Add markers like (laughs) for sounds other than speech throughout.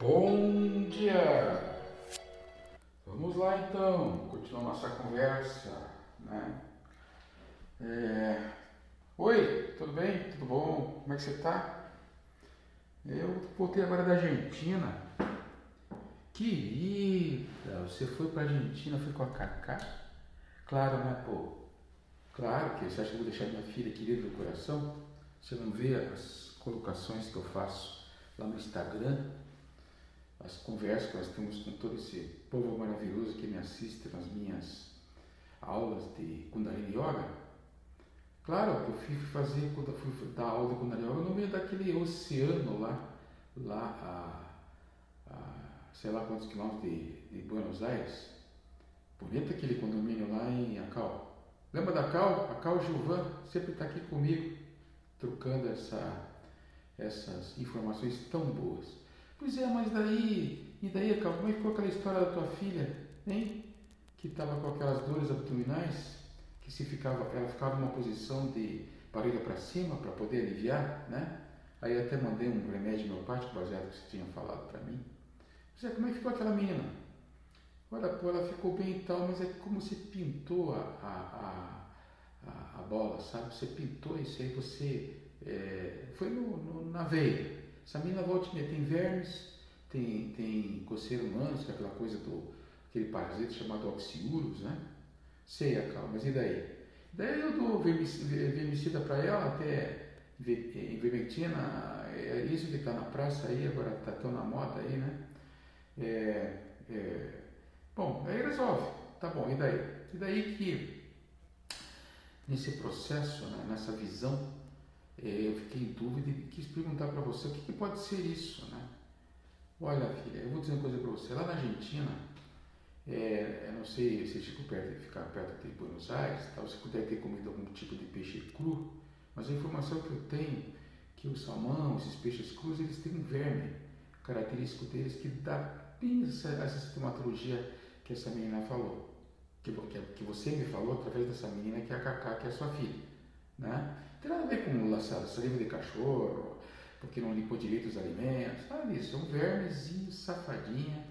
Bom dia! Vamos lá então, continuar nossa conversa, né? É... Oi, tudo bem? Tudo bom? Como é que você tá? Eu voltei agora da Argentina. Querida, você foi pra Argentina, foi com a Cacá? Claro, né, pô? Claro que você acha que eu vou deixar minha filha querida do coração? Você não vê as colocações que eu faço lá no Instagram? As conversas que nós temos com todo esse povo maravilhoso que me assiste nas minhas aulas de Kundalini Yoga. Claro, eu fui fazer, quando eu fui dar aula de Kundalini Yoga, no meio daquele oceano lá, lá a, a sei lá quantos quilômetros de, de Buenos Aires. Bonito aquele condomínio lá em Acal. Lembra da Cal? A Cal Gilvan sempre está aqui comigo, trocando essa, essas informações tão boas. Pois é, mas daí, e daí, Cal, como é que ficou aquela história da tua filha, hein? Que estava com aquelas dores abdominais, que se ficava, ela ficava numa posição de barriga para cima para poder aliviar, né? Aí até mandei um remédio homeopático baseado no que você tinha falado para mim. Pois é, como é que ficou aquela menina? Olha, pô, ela ficou bem e tal, mas é como se pintou a, a, a, a bola, sabe? Você pintou isso aí, você. É, foi no, no, na veia. Essa menina volta e tem vermes, tem, tem que é aquela coisa do aquele parasita chamado oxiurus, né? Sei calma, mas e daí? Daí eu dou vermicida para ela, até ivermectina, é isso que está na praça aí, agora está tão na moda aí, né? É, é, bom, aí resolve, tá bom, e daí? E daí que nesse processo, né, nessa visão, é, eu fiquei em dúvida e quis perguntar para você o que, que, pode ser isso, né? Olha, filha, eu vou dizer uma coisa para você. Lá na Argentina, é, eu não sei se ficou perto ficar perto de Buenos Aires, tal, você puder ter comido algum tipo de peixe cru, mas a informação que eu tenho é que o salmão, esses peixes crus, eles têm um verme característico deles que dá bem essa, essa sintomatologia que essa menina falou, que, que, que você me falou através dessa menina que é a Cacá, que é a sua filha, né? tem nada a ver com saliva de cachorro, porque não limpou direito os alimentos, nada disso. É um vermezinho safadinha,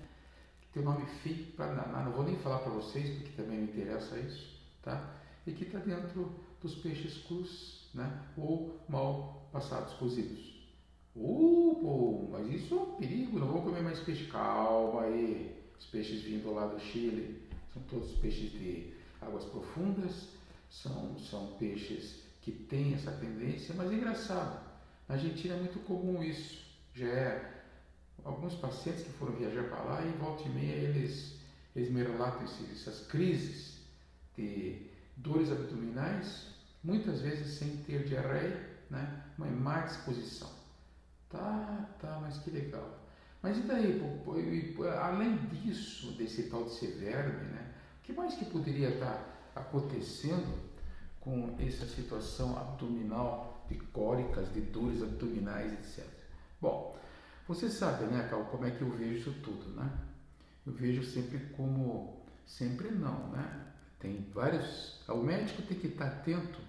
que tem um nome feio para danar. Não vou nem falar para vocês, porque também me interessa isso, tá? E que está dentro dos peixes crus, né? Ou mal passados, cozidos. Uh, pô, mas isso é um perigo, não vou comer mais peixe. Calma aí. Os peixes vindo lá do Chile são todos peixes de águas profundas, são, são peixes que tem essa tendência, mas é engraçado. Na Argentina é muito comum isso. Já é alguns pacientes que foram viajar para lá e volta e meia eles, eles essas crises de dores abdominais, muitas vezes sem ter diarreia, né? uma má disposição. Tá, tá, mas que legal. Mas e daí, além disso, desse tal de ser verme, né? o que mais que poderia estar acontecendo com essa situação abdominal de cólicas, de dores abdominais, etc. Bom, você sabe, né, Cal, como é que eu vejo isso tudo, né? Eu vejo sempre como, sempre não, né? Tem vários, o médico tem que estar atento,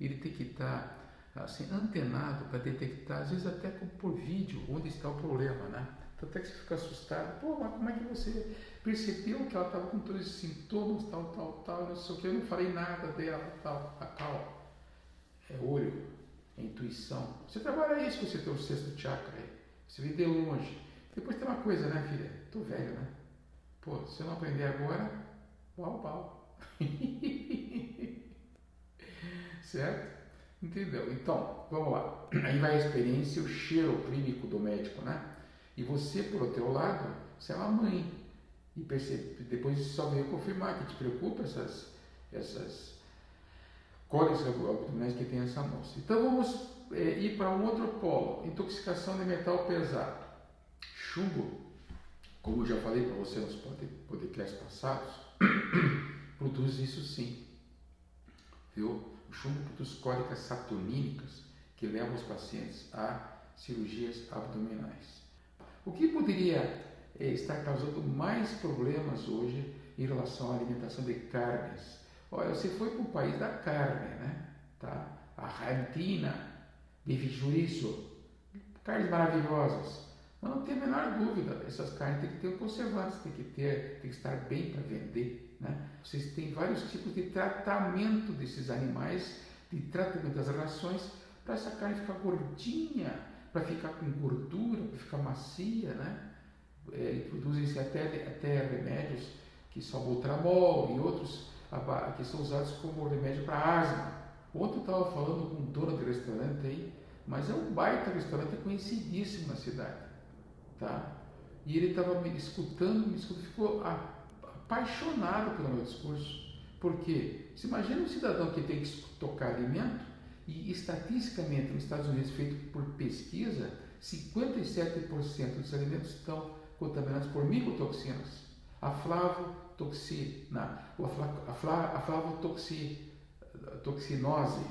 ele tem que estar assim, antenado para detectar, às vezes até por vídeo, onde está o problema, né? Então até que você fica assustado, pô, mas como é que você percebeu que ela estava com todos esses sintomas, tal, tal, tal, não sei o que, eu não falei nada dela, tal, a tal. É olho, é intuição. Você trabalha isso você tem o sexto chakra aí. Você vê de longe. Depois tem uma coisa, né, filha? Tô velho, né? Pô, se eu não aprender agora, pau, pau. (laughs) certo? Entendeu? Então, vamos lá. Aí vai a experiência, o cheiro clínico do médico, né? E você, por outro lado, você é uma mãe. E percebe, depois só veio confirmar que te preocupa essas, essas cólicas abdominais que tem essa moça. Então vamos é, ir para um outro polo: intoxicação de metal pesado. Chumbo, como já falei para você nos podcasts passados, (coughs) produz isso sim. Viu? O chumbo produz cólicas saturnínicas que levam os pacientes a cirurgias abdominais. O que poderia é, estar causando mais problemas hoje em relação à alimentação de carnes? Olha, você foi para o país da carne, né? Tá? Argentina, bife chorizo, carnes maravilhosas. Mas não tem a menor dúvida, essas carnes têm que ter um conservante, tem que ter, tem que estar bem para vender. Né? Vocês têm vários tipos de tratamento desses animais, de tratamento das rações, para essa carne ficar gordinha, para ficar com gordura, para ficar macia. Né? É, Introduzem-se até, até remédios que são o tramol e outros que são usados como remédio para asma. Ontem eu estava falando com um dono de restaurante aí, mas é um baita restaurante conhecidíssimo na cidade tá? E ele estava me escutando, me escutando, ficou apaixonado pelo meu discurso. Porque se imagina um cidadão que tem que tocar alimento e estatisticamente nos Estados Unidos, feito por pesquisa, 57% dos alimentos estão contaminados por micotoxinas. A flavotoxina, a, fla, a flavotoxinose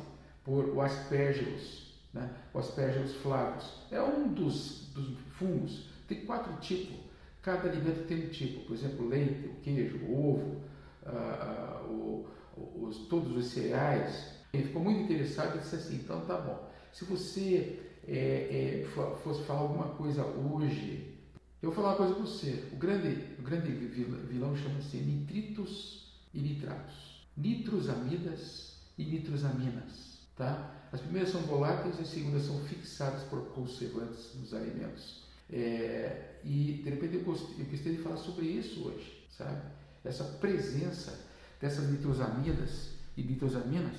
por o aspergillus, né? o aspergillus flavus. É um dos, dos fungos tem quatro tipos. Cada alimento tem um tipo. Por exemplo, leite, o queijo, o ovo, ah, o, os, todos os cereais. Ele ficou muito interessado e disse assim, então tá bom. Se você é, é, fosse falar alguma coisa hoje, eu vou falar uma coisa para você. O grande, o grande vilão chama-se nitritos e nitratos. Nitrosamidas e nitrosaminas. Tá? As primeiras são voláteis e as segundas são fixadas por conservantes nos alimentos. É, e de repente eu gostei, eu gostei de falar sobre isso hoje, sabe? Essa presença dessas nitrosamidas e nitrosaminas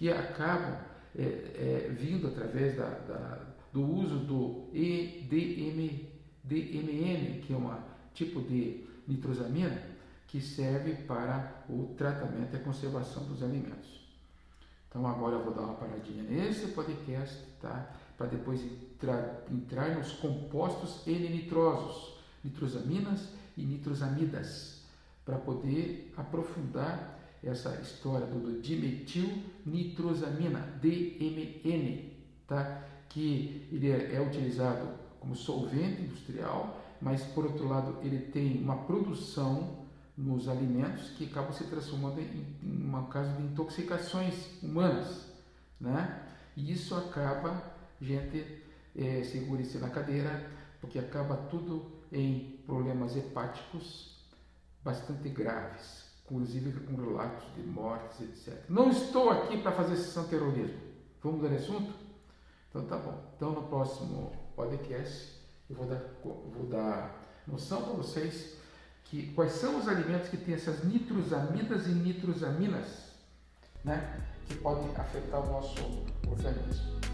que acabam é, é, vindo através da, da, do uso do EDM, DMN, que é um tipo de nitrosamina que serve para o tratamento e a conservação dos alimentos. Então agora eu vou dar uma paradinha nesse podcast, tá? para depois entrar, entrar nos compostos N-nitrosos, nitrosaminas e nitrosamidas, para poder aprofundar essa história do dimetilnitrosamina, DMN, tá? que ele é, é utilizado como solvente industrial, mas por outro lado ele tem uma produção nos alimentos que acaba se transformando em, em um caso de intoxicações humanas, né? E isso acaba gente, é, segure-se na cadeira, porque acaba tudo em problemas hepáticos bastante graves, inclusive com relatos de mortes, etc. Não estou aqui para fazer sessão terrorismo. Vamos dar assunto? Então tá bom. Então no próximo podcast eu vou dar, vou dar noção para vocês que quais são os alimentos que têm essas nitrosamidas e nitrosaminas, né, que podem afetar o nosso organismo.